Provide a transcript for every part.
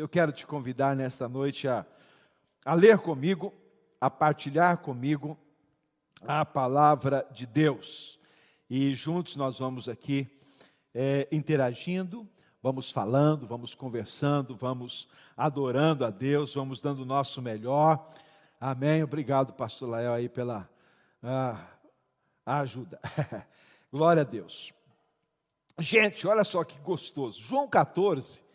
Eu quero te convidar nesta noite a, a ler comigo, a partilhar comigo a palavra de Deus. E juntos nós vamos aqui é, interagindo, vamos falando, vamos conversando, vamos adorando a Deus, vamos dando o nosso melhor. Amém. Obrigado, pastor Lael, aí pela ah, ajuda. Glória a Deus. Gente, olha só que gostoso. João 14,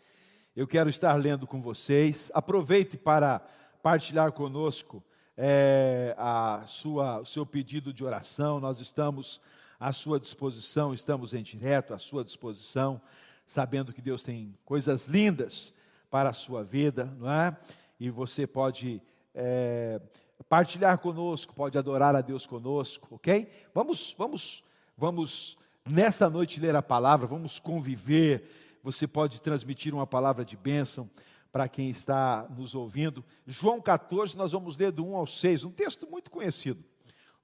eu quero estar lendo com vocês. Aproveite para partilhar conosco é, a sua, o seu pedido de oração. Nós estamos à sua disposição, estamos em direto à sua disposição, sabendo que Deus tem coisas lindas para a sua vida, não é? E você pode é, partilhar conosco, pode adorar a Deus conosco, ok? Vamos, vamos, vamos nesta noite ler a palavra, vamos conviver. Você pode transmitir uma palavra de bênção para quem está nos ouvindo. João 14, nós vamos ler do 1 ao 6, um texto muito conhecido.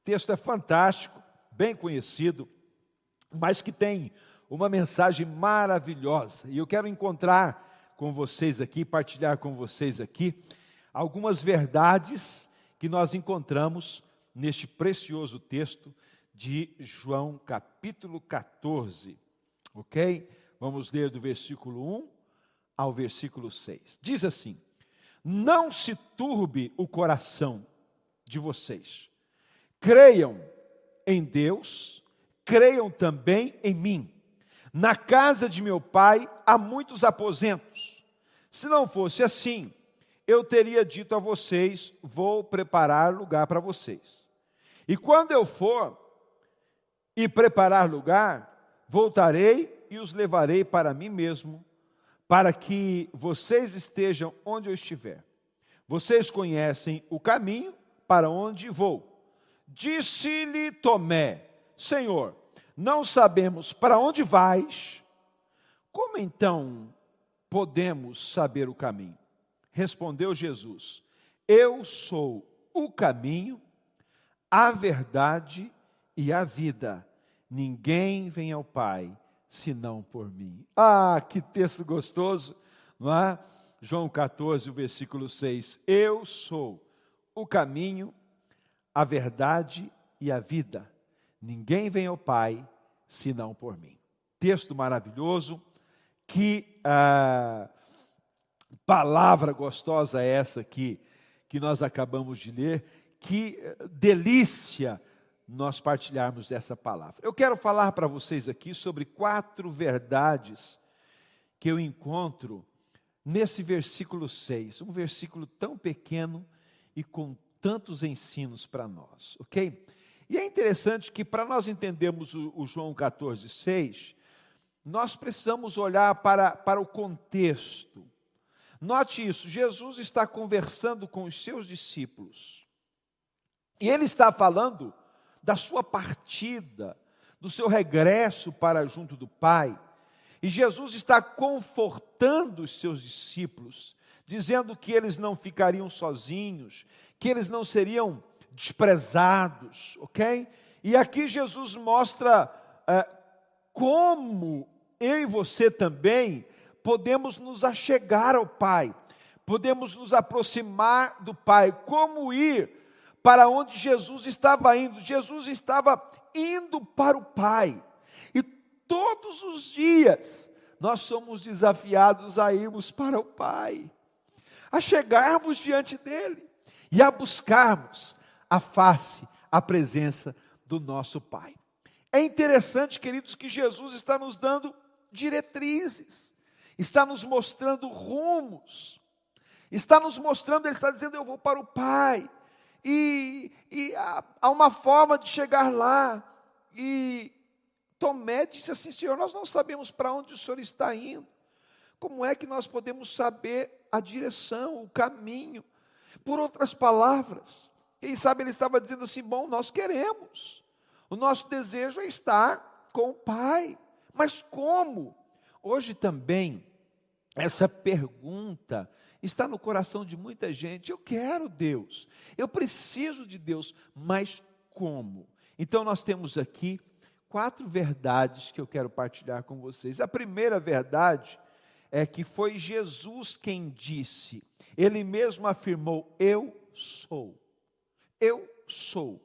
O texto é fantástico, bem conhecido, mas que tem uma mensagem maravilhosa. E eu quero encontrar com vocês aqui, partilhar com vocês aqui, algumas verdades que nós encontramos neste precioso texto de João, capítulo 14. Ok? Vamos ler do versículo 1 ao versículo 6. Diz assim: Não se turbe o coração de vocês. Creiam em Deus, creiam também em mim. Na casa de meu pai há muitos aposentos. Se não fosse assim, eu teria dito a vocês: vou preparar lugar para vocês. E quando eu for e preparar lugar, voltarei e os levarei para mim mesmo, para que vocês estejam onde eu estiver. Vocês conhecem o caminho para onde vou. Disse-lhe Tomé: Senhor, não sabemos para onde vais, como então podemos saber o caminho? Respondeu Jesus: Eu sou o caminho, a verdade e a vida. Ninguém vem ao Pai senão por mim. Ah, que texto gostoso, não é? João 14, o versículo 6. Eu sou o caminho, a verdade e a vida. Ninguém vem ao Pai senão por mim. Texto maravilhoso, que ah, palavra gostosa é essa que, que nós acabamos de ler, que delícia nós partilharmos essa palavra. Eu quero falar para vocês aqui sobre quatro verdades que eu encontro nesse versículo 6, um versículo tão pequeno e com tantos ensinos para nós, ok? E é interessante que para nós entendermos o, o João 14, 6, nós precisamos olhar para, para o contexto. Note isso: Jesus está conversando com os seus discípulos, e ele está falando da sua partida, do seu regresso para junto do Pai. E Jesus está confortando os seus discípulos, dizendo que eles não ficariam sozinhos, que eles não seriam desprezados, ok? E aqui Jesus mostra é, como eu e você também podemos nos achegar ao Pai, podemos nos aproximar do Pai, como ir para onde Jesus estava indo. Jesus estava indo para o Pai. E todos os dias nós somos desafiados a irmos para o Pai, a chegarmos diante dele e a buscarmos a face, a presença do nosso Pai. É interessante, queridos, que Jesus está nos dando diretrizes, está nos mostrando rumos, está nos mostrando, Ele está dizendo: Eu vou para o Pai, e, e há, há uma forma de chegar lá. E Tomé disse assim: Senhor, nós não sabemos para onde o Senhor está indo. Como é que nós podemos saber a direção, o caminho? Por outras palavras, quem sabe ele estava dizendo assim: Bom, nós queremos, o nosso desejo é estar com o Pai, mas como? Hoje também, essa pergunta está no coração de muita gente. Eu quero Deus, eu preciso de Deus, mas como? Então nós temos aqui quatro verdades que eu quero partilhar com vocês. A primeira verdade é que foi Jesus quem disse, ele mesmo afirmou: Eu sou. Eu sou.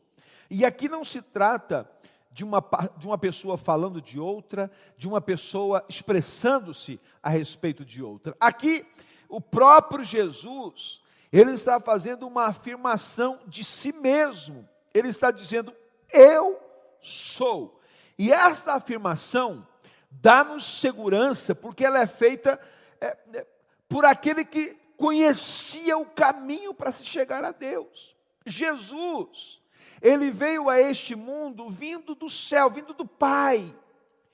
E aqui não se trata de uma, de uma pessoa falando de outra, de uma pessoa expressando-se a respeito de outra. Aqui, o próprio Jesus, ele está fazendo uma afirmação de si mesmo. Ele está dizendo: Eu sou. E esta afirmação dá-nos segurança, porque ela é feita é, é, por aquele que conhecia o caminho para se chegar a Deus. Jesus, ele veio a este mundo vindo do céu, vindo do Pai.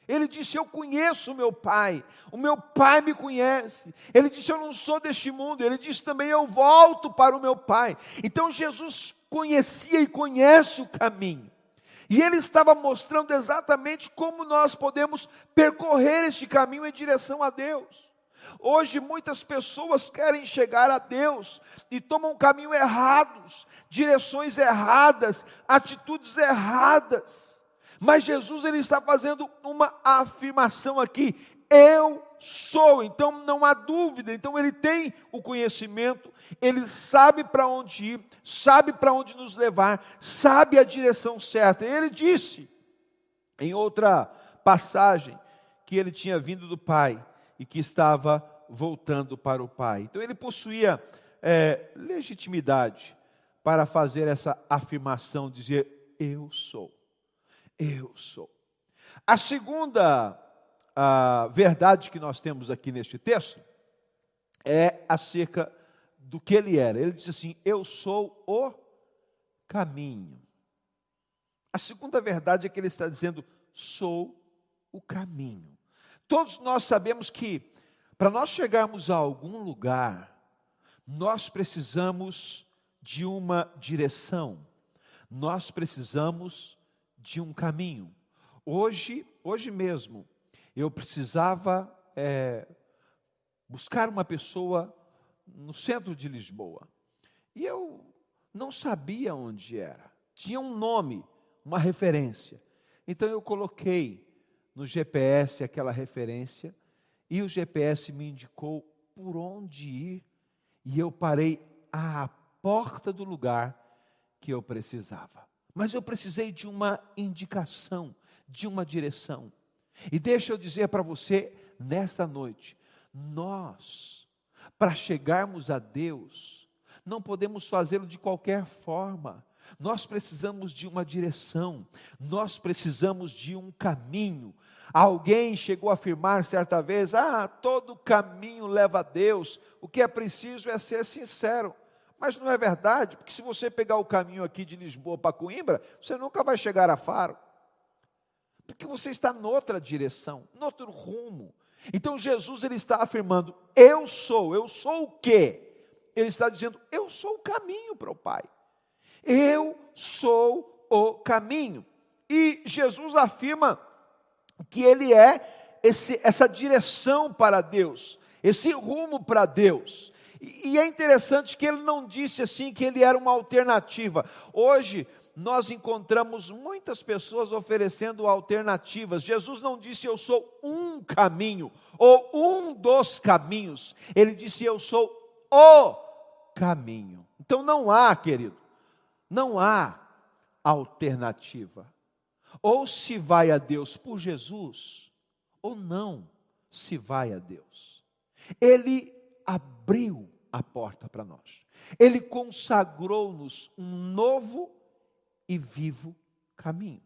Ele disse: Eu conheço o meu Pai, o meu Pai me conhece. Ele disse: Eu não sou deste mundo. Ele disse também: Eu volto para o meu Pai. Então Jesus conhecia e conhece o caminho. E ele estava mostrando exatamente como nós podemos percorrer este caminho em direção a Deus. Hoje muitas pessoas querem chegar a Deus e tomam caminho errados, direções erradas, atitudes erradas. Mas Jesus ele está fazendo uma afirmação aqui: eu sou. Então não há dúvida. Então ele tem o conhecimento, ele sabe para onde ir, sabe para onde nos levar, sabe a direção certa. Ele disse em outra passagem que ele tinha vindo do Pai e que estava voltando para o Pai. Então ele possuía é, legitimidade para fazer essa afirmação, dizer: Eu sou, eu sou. A segunda a verdade que nós temos aqui neste texto é acerca do que ele era. Ele diz assim: Eu sou o caminho. A segunda verdade é que ele está dizendo: Sou o caminho. Todos nós sabemos que para nós chegarmos a algum lugar, nós precisamos de uma direção, nós precisamos de um caminho. Hoje, hoje mesmo, eu precisava é, buscar uma pessoa no centro de Lisboa. E eu não sabia onde era. Tinha um nome, uma referência. Então eu coloquei no GPS aquela referência e o GPS me indicou por onde ir e eu parei à porta do lugar que eu precisava. Mas eu precisei de uma indicação, de uma direção. E deixa eu dizer para você nesta noite, nós, para chegarmos a Deus, não podemos fazê-lo de qualquer forma. Nós precisamos de uma direção, nós precisamos de um caminho. Alguém chegou a afirmar certa vez: ah, todo caminho leva a Deus, o que é preciso é ser sincero. Mas não é verdade, porque se você pegar o caminho aqui de Lisboa para Coimbra, você nunca vai chegar a Faro. Porque você está noutra direção, noutro rumo. Então Jesus ele está afirmando: eu sou, eu sou o quê? Ele está dizendo: eu sou o caminho para o Pai. Eu sou o caminho. E Jesus afirma que ele é esse, essa direção para Deus, esse rumo para Deus. E é interessante que ele não disse assim que ele era uma alternativa. Hoje nós encontramos muitas pessoas oferecendo alternativas. Jesus não disse eu sou um caminho ou um dos caminhos. Ele disse eu sou o caminho. Então não há, querido, não há alternativa. Ou se vai a Deus por Jesus, ou não se vai a Deus. Ele abriu a porta para nós. Ele consagrou-nos um novo e vivo caminho.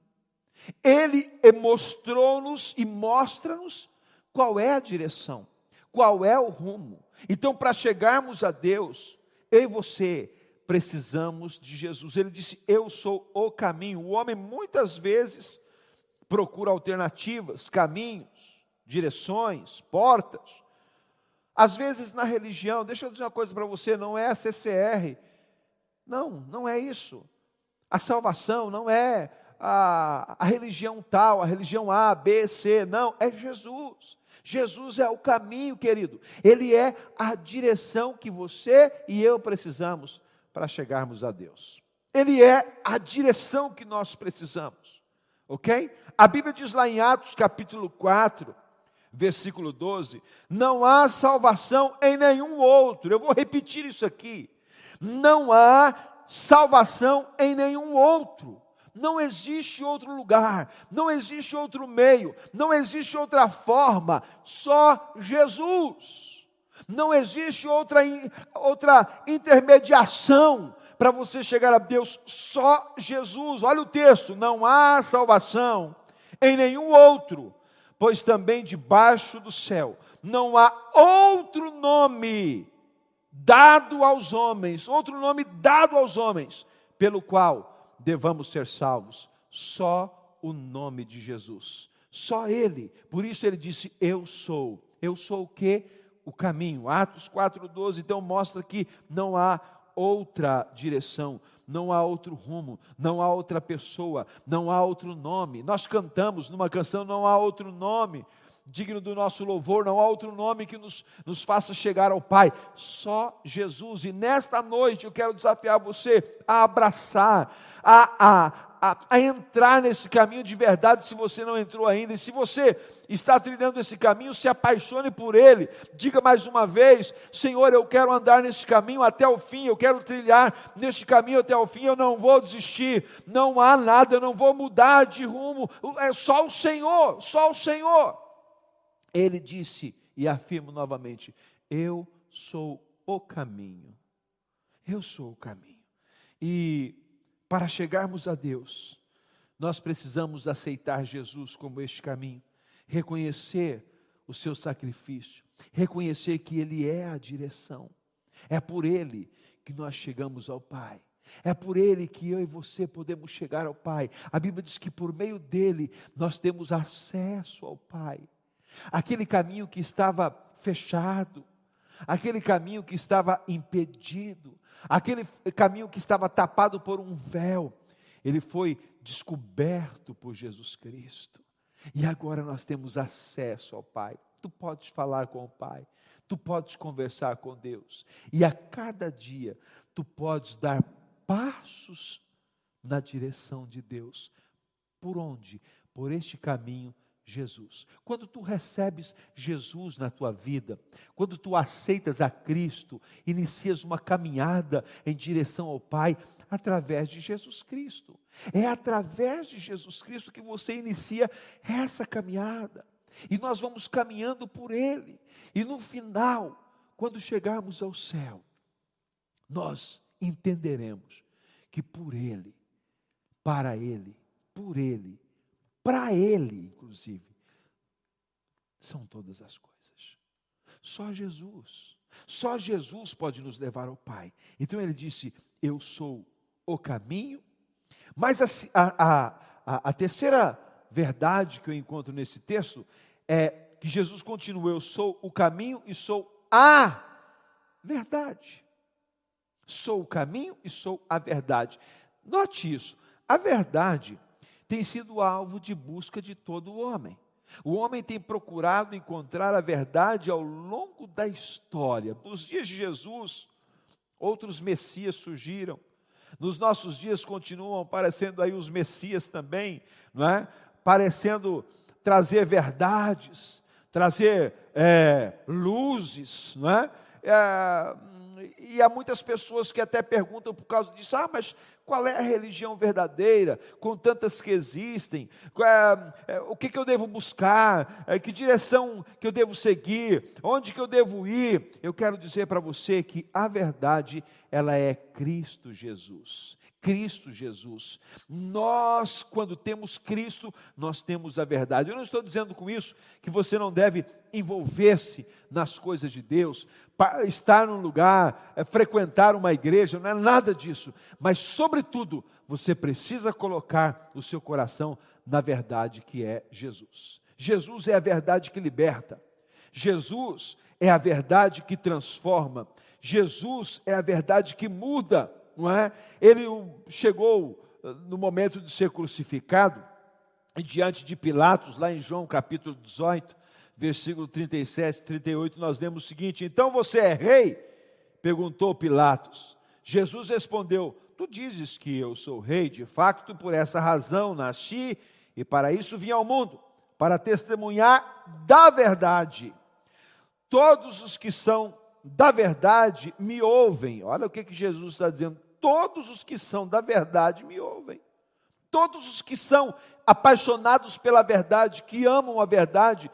Ele mostrou-nos e mostra-nos qual é a direção, qual é o rumo. Então, para chegarmos a Deus, eu e você precisamos de Jesus. Ele disse: Eu sou o caminho. O homem muitas vezes procura alternativas, caminhos, direções, portas. Às vezes na religião, deixa eu dizer uma coisa para você: não é a CCR. Não, não é isso. A salvação não é a, a religião tal, a religião A, B, C, não, é Jesus. Jesus é o caminho, querido. Ele é a direção que você e eu precisamos para chegarmos a Deus. Ele é a direção que nós precisamos. OK? A Bíblia diz lá em Atos capítulo 4, versículo 12: Não há salvação em nenhum outro. Eu vou repetir isso aqui. Não há salvação em nenhum outro. Não existe outro lugar, não existe outro meio, não existe outra forma, só Jesus. Não existe outra, outra intermediação para você chegar a Deus, só Jesus. Olha o texto: não há salvação em nenhum outro, pois também debaixo do céu não há outro nome dado aos homens, outro nome dado aos homens, pelo qual devamos ser salvos. Só o nome de Jesus. Só Ele. Por isso ele disse: Eu sou. Eu sou o que? O caminho. Atos 4,12. Então mostra que não há outra direção, não há outro rumo, não há outra pessoa, não há outro nome. Nós cantamos numa canção, não há outro nome digno do nosso louvor, não há outro nome que nos, nos faça chegar ao Pai, só Jesus. E nesta noite eu quero desafiar você a abraçar, a, a, a, a, entrar nesse caminho de verdade, se você não entrou ainda, e se você está trilhando esse caminho, se apaixone por ele, diga mais uma vez: Senhor, eu quero andar nesse caminho até o fim, eu quero trilhar nesse caminho até o fim, eu não vou desistir, não há nada, eu não vou mudar de rumo, é só o Senhor, só o Senhor. Ele disse, e afirmo novamente: Eu sou o caminho. Eu sou o caminho. E para chegarmos a Deus, nós precisamos aceitar Jesus como este caminho, reconhecer o seu sacrifício, reconhecer que Ele é a direção. É por Ele que nós chegamos ao Pai. É por Ele que eu e você podemos chegar ao Pai. A Bíblia diz que por meio dele nós temos acesso ao Pai aquele caminho que estava fechado, aquele caminho que estava impedido, aquele caminho que estava tapado por um véu, ele foi descoberto por Jesus Cristo. E agora nós temos acesso ao Pai. Tu podes falar com o Pai, tu podes conversar com Deus, e a cada dia tu podes dar passos na direção de Deus. Por onde? Por este caminho Jesus. Quando tu recebes Jesus na tua vida, quando tu aceitas a Cristo, inicias uma caminhada em direção ao Pai através de Jesus Cristo. É através de Jesus Cristo que você inicia essa caminhada. E nós vamos caminhando por Ele. E no final, quando chegarmos ao céu, nós entenderemos que por Ele, para Ele, por Ele, para Ele, inclusive, são todas as coisas. Só Jesus, só Jesus pode nos levar ao Pai. Então ele disse: Eu sou o caminho. Mas a, a, a, a terceira verdade que eu encontro nesse texto é que Jesus continua: Eu sou o caminho e sou a verdade. Sou o caminho e sou a verdade. Note isso: a verdade tem sido alvo de busca de todo homem. O homem tem procurado encontrar a verdade ao longo da história. Nos dias de Jesus, outros messias surgiram. Nos nossos dias continuam aparecendo aí os messias também, não é? Parecendo trazer verdades, trazer é, luzes, não é? é e há muitas pessoas que até perguntam por causa disso: ah, mas qual é a religião verdadeira, com tantas que existem? É, é, o que, que eu devo buscar? É, que direção que eu devo seguir? Onde que eu devo ir? Eu quero dizer para você que a verdade, ela é Cristo Jesus. Cristo Jesus. Nós, quando temos Cristo, nós temos a verdade. Eu não estou dizendo com isso que você não deve envolver-se nas coisas de Deus, estar num lugar, é, frequentar uma igreja, não é nada disso. Mas, sobretudo, você precisa colocar o seu coração na verdade que é Jesus. Jesus é a verdade que liberta. Jesus é a verdade que transforma. Jesus é a verdade que muda não é? Ele chegou eh, no momento de ser crucificado, diante de Pilatos, lá em João capítulo 18, versículo 37 e 38, nós lemos o seguinte: Então você é rei? perguntou Pilatos. Jesus respondeu: Tu dizes que eu sou rei, de facto, por essa razão nasci e para isso vim ao mundo, para testemunhar da verdade. Todos os que são da verdade me ouvem. Olha o que, que Jesus está dizendo. Todos os que são da verdade me ouvem. Todos os que são apaixonados pela verdade, que amam a verdade,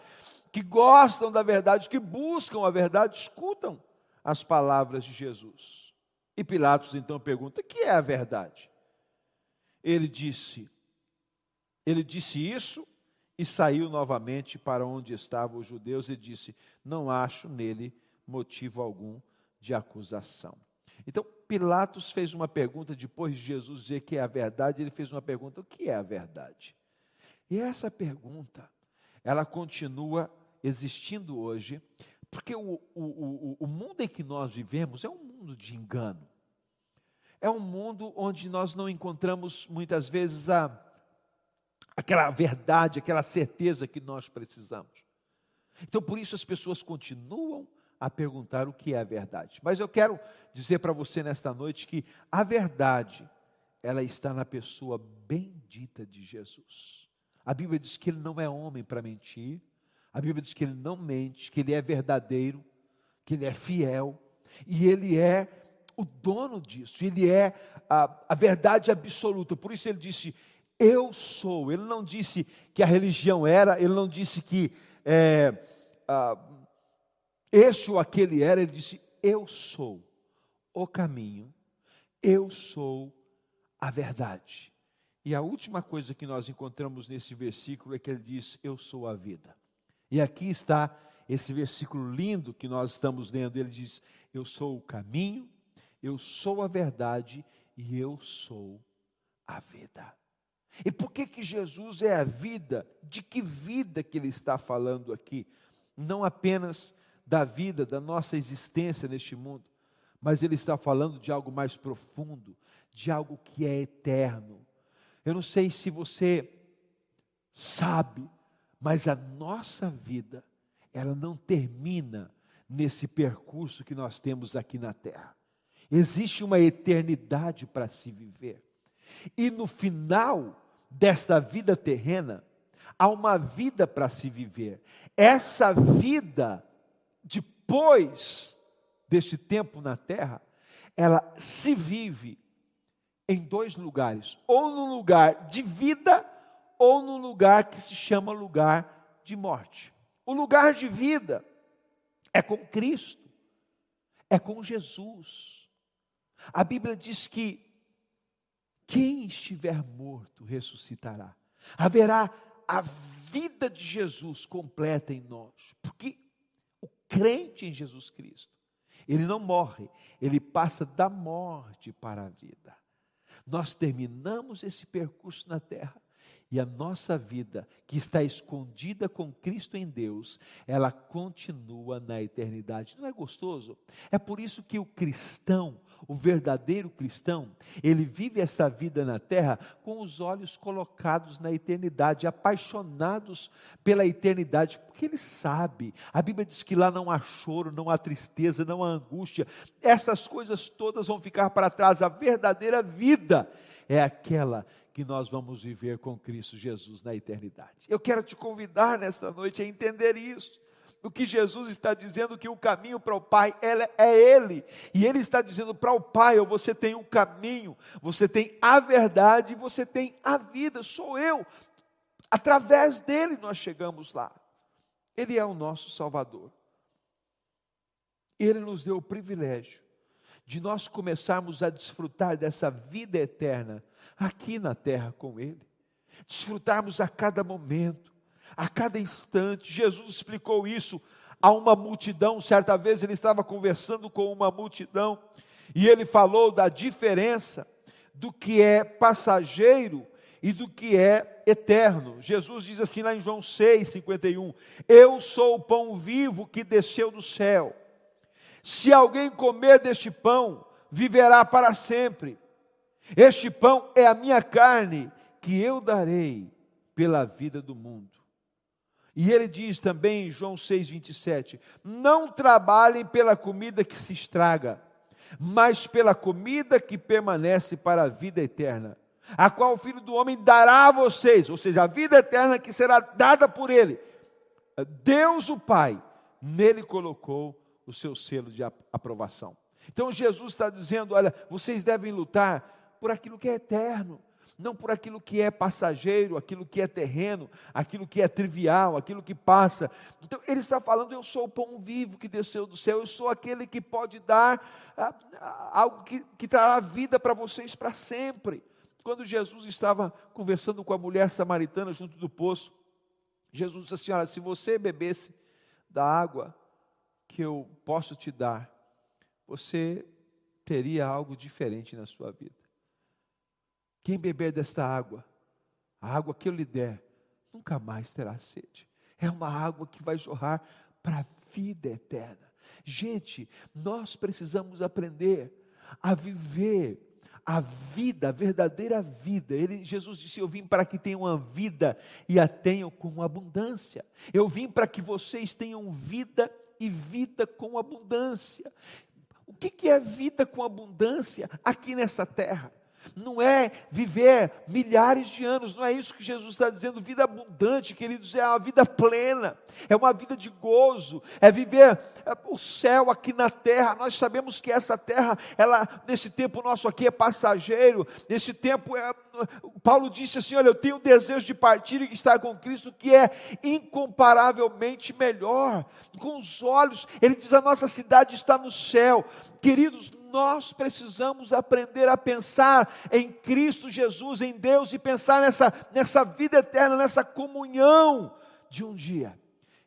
que gostam da verdade, que buscam a verdade, escutam as palavras de Jesus. E Pilatos então pergunta: "O que é a verdade?" Ele disse: Ele disse isso e saiu novamente para onde estavam os judeus e disse: Não acho nele motivo algum de acusação. Então, Pilatos fez uma pergunta, depois de Jesus dizer que é a verdade, ele fez uma pergunta: o que é a verdade? E essa pergunta, ela continua existindo hoje, porque o, o, o, o mundo em que nós vivemos é um mundo de engano. É um mundo onde nós não encontramos muitas vezes a, aquela verdade, aquela certeza que nós precisamos. Então, por isso as pessoas continuam a perguntar o que é a verdade. Mas eu quero dizer para você nesta noite que a verdade, ela está na pessoa bendita de Jesus. A Bíblia diz que ele não é homem para mentir, a Bíblia diz que ele não mente, que ele é verdadeiro, que ele é fiel, e ele é o dono disso, ele é a, a verdade absoluta. Por isso ele disse: Eu sou. Ele não disse que a religião era, ele não disse que. É, este ou aquele era, ele disse: Eu sou o caminho, eu sou a verdade. E a última coisa que nós encontramos nesse versículo é que ele diz: Eu sou a vida. E aqui está esse versículo lindo que nós estamos lendo. Ele diz: Eu sou o caminho, eu sou a verdade e eu sou a vida. E por que que Jesus é a vida? De que vida que ele está falando aqui? Não apenas da vida, da nossa existência neste mundo, mas ele está falando de algo mais profundo, de algo que é eterno. Eu não sei se você sabe, mas a nossa vida, ela não termina nesse percurso que nós temos aqui na terra. Existe uma eternidade para se viver. E no final desta vida terrena, há uma vida para se viver. Essa vida depois desse tempo na terra, ela se vive em dois lugares: ou no lugar de vida, ou no lugar que se chama lugar de morte. O lugar de vida é com Cristo, é com Jesus. A Bíblia diz que quem estiver morto ressuscitará. Haverá a vida de Jesus completa em nós, porque crente em Jesus Cristo, ele não morre, ele passa da morte para a vida. Nós terminamos esse percurso na terra e a nossa vida, que está escondida com Cristo em Deus, ela continua na eternidade. Não é gostoso? É por isso que o cristão, o verdadeiro cristão, ele vive essa vida na terra com os olhos colocados na eternidade, apaixonados pela eternidade, porque ele sabe. A Bíblia diz que lá não há choro, não há tristeza, não há angústia. Estas coisas todas vão ficar para trás. A verdadeira vida é aquela que nós vamos viver com Cristo Jesus na eternidade. Eu quero te convidar nesta noite a entender isso. O que Jesus está dizendo que o caminho para o Pai é Ele. E Ele está dizendo para o Pai: você tem um caminho, você tem a verdade, você tem a vida, sou eu. Através dele nós chegamos lá. Ele é o nosso Salvador. Ele nos deu o privilégio de nós começarmos a desfrutar dessa vida eterna aqui na terra com Ele, desfrutarmos a cada momento, a cada instante. Jesus explicou isso a uma multidão, certa vez ele estava conversando com uma multidão e ele falou da diferença do que é passageiro e do que é eterno. Jesus diz assim lá em João 6, 51: Eu sou o pão vivo que desceu do céu. Se alguém comer deste pão, viverá para sempre. Este pão é a minha carne, que eu darei pela vida do mundo. E ele diz também em João 6,27: Não trabalhem pela comida que se estraga, mas pela comida que permanece para a vida eterna, a qual o Filho do Homem dará a vocês, ou seja, a vida eterna que será dada por Ele. Deus o Pai, nele colocou o seu selo de aprovação. Então Jesus está dizendo: olha, vocês devem lutar por aquilo que é eterno, não por aquilo que é passageiro, aquilo que é terreno, aquilo que é trivial, aquilo que passa. Então ele está falando: eu sou o pão vivo que desceu do céu, eu sou aquele que pode dar ah, ah, algo que, que trará vida para vocês para sempre. Quando Jesus estava conversando com a mulher samaritana junto do poço, Jesus disse assim: Olha, se você bebesse da água que eu posso te dar, você teria algo diferente na sua vida. Quem beber desta água, a água que eu lhe der, nunca mais terá sede. É uma água que vai jorrar para a vida eterna. Gente, nós precisamos aprender a viver a vida, a verdadeira vida. Ele, Jesus disse: Eu vim para que tenham uma vida e a tenham com abundância. Eu vim para que vocês tenham vida e vida com abundância. O que, é vida com abundância aqui nessa terra? Não é viver milhares de anos, não é isso que Jesus está dizendo. Vida abundante, queridos, é uma vida plena, é uma vida de gozo, é viver é, o céu aqui na terra. Nós sabemos que essa terra, ela nesse tempo nosso aqui é passageiro, nesse tempo é. Paulo disse assim: Olha, eu tenho o desejo de partir e estar com Cristo, que é incomparavelmente melhor. Com os olhos, ele diz: a nossa cidade está no céu. Queridos, nós precisamos aprender a pensar em Cristo Jesus, em Deus e pensar nessa, nessa vida eterna, nessa comunhão de um dia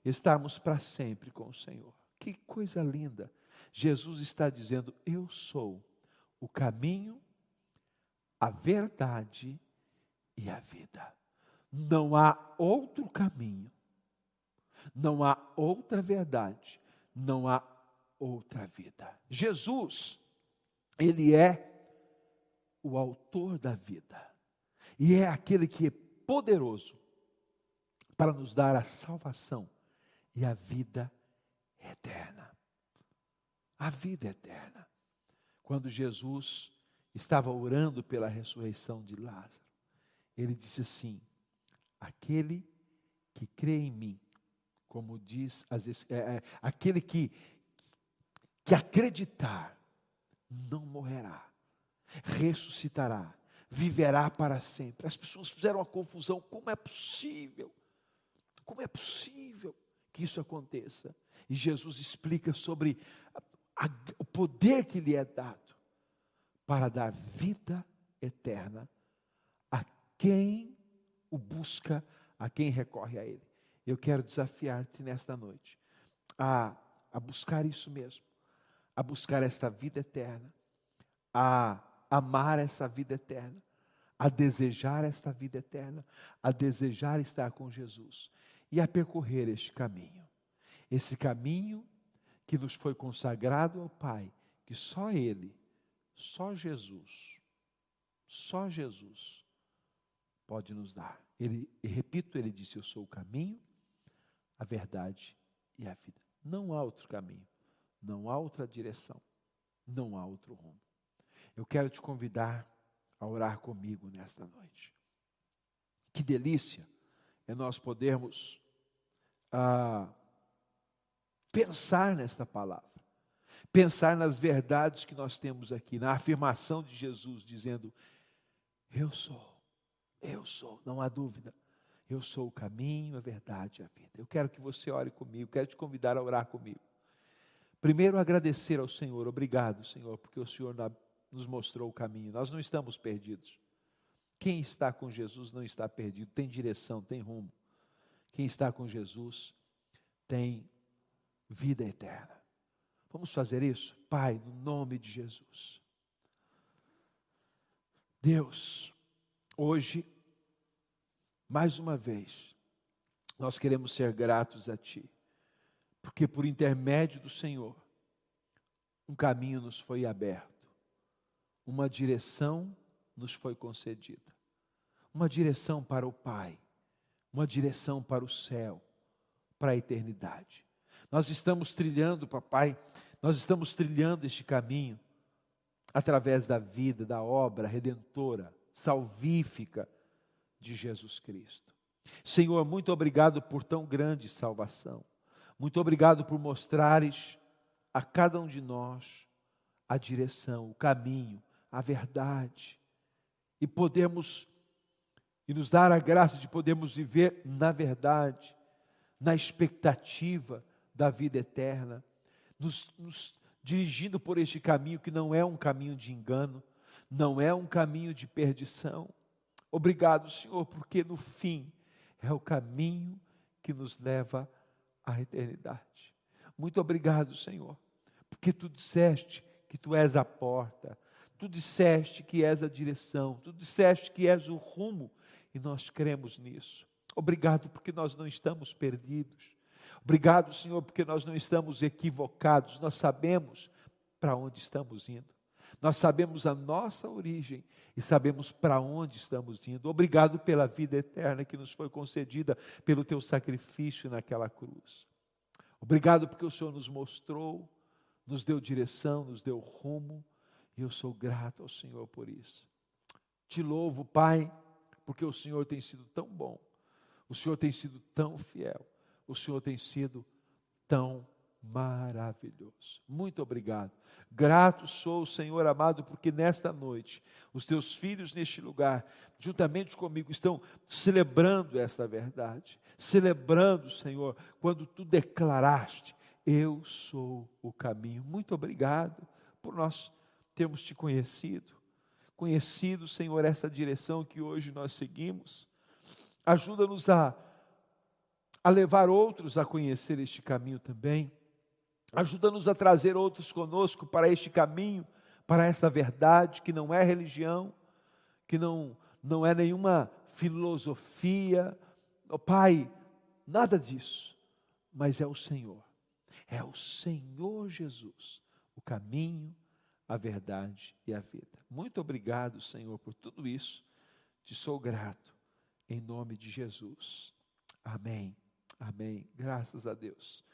estarmos para sempre com o Senhor. Que coisa linda! Jesus está dizendo: Eu sou o caminho, a verdade e a vida. Não há outro caminho, não há outra verdade, não há outra vida. Jesus ele é o autor da vida. E é aquele que é poderoso para nos dar a salvação e a vida eterna. A vida eterna. Quando Jesus estava orando pela ressurreição de Lázaro, ele disse assim: aquele que crê em mim, como diz, as, é, é, aquele que, que acreditar não morrerá, ressuscitará, viverá para sempre. As pessoas fizeram uma confusão: como é possível? Como é possível que isso aconteça? E Jesus explica sobre a, a, o poder que lhe é dado para dar vida eterna a quem o busca, a quem recorre a Ele. Eu quero desafiar-te nesta noite a, a buscar isso mesmo a buscar esta vida eterna, a amar essa vida eterna, a desejar esta vida eterna, a desejar estar com Jesus e a percorrer este caminho. Esse caminho que nos foi consagrado ao Pai, que só Ele, só Jesus, só Jesus pode nos dar. Ele, repito, ele disse: Eu sou o caminho, a verdade e a vida. Não há outro caminho. Não há outra direção, não há outro rumo. Eu quero te convidar a orar comigo nesta noite. Que delícia é nós podermos ah, pensar nesta palavra, pensar nas verdades que nós temos aqui, na afirmação de Jesus, dizendo: Eu sou, eu sou, não há dúvida. Eu sou o caminho, a verdade e a vida. Eu quero que você ore comigo, quero te convidar a orar comigo. Primeiro, agradecer ao Senhor. Obrigado, Senhor, porque o Senhor nos mostrou o caminho. Nós não estamos perdidos. Quem está com Jesus não está perdido, tem direção, tem rumo. Quem está com Jesus tem vida eterna. Vamos fazer isso? Pai, no nome de Jesus. Deus, hoje, mais uma vez, nós queremos ser gratos a Ti porque por intermédio do Senhor, um caminho nos foi aberto, uma direção nos foi concedida, uma direção para o Pai, uma direção para o céu, para a eternidade. Nós estamos trilhando, papai, nós estamos trilhando este caminho através da vida, da obra redentora, salvífica de Jesus Cristo. Senhor, muito obrigado por tão grande salvação. Muito obrigado por mostrares a cada um de nós a direção, o caminho, a verdade. E podemos e nos dar a graça de podermos viver na verdade, na expectativa da vida eterna, nos, nos dirigindo por este caminho que não é um caminho de engano, não é um caminho de perdição. Obrigado, Senhor, porque no fim é o caminho que nos leva à eternidade. Muito obrigado, Senhor, porque tu disseste que tu és a porta, tu disseste que és a direção, tu disseste que és o rumo, e nós cremos nisso. Obrigado porque nós não estamos perdidos. Obrigado, Senhor, porque nós não estamos equivocados, nós sabemos para onde estamos indo. Nós sabemos a nossa origem e sabemos para onde estamos indo. Obrigado pela vida eterna que nos foi concedida pelo teu sacrifício naquela cruz. Obrigado porque o Senhor nos mostrou, nos deu direção, nos deu rumo, e eu sou grato ao Senhor por isso. Te louvo, Pai, porque o Senhor tem sido tão bom, o Senhor tem sido tão fiel o Senhor tem sido tão maravilhoso. Muito obrigado. Grato sou, Senhor amado, porque nesta noite os teus filhos neste lugar, juntamente comigo, estão celebrando esta verdade. Celebrando, Senhor, quando tu declaraste: Eu sou o caminho. Muito obrigado por nós termos te conhecido. Conhecido, Senhor, essa direção que hoje nós seguimos. Ajuda-nos a a levar outros a conhecer este caminho também. Ajuda-nos a trazer outros conosco para este caminho, para esta verdade que não é religião, que não, não é nenhuma filosofia. Oh, Pai, nada disso, mas é o Senhor. É o Senhor Jesus, o caminho, a verdade e a vida. Muito obrigado, Senhor, por tudo isso. Te sou grato, em nome de Jesus. Amém. Amém. Graças a Deus.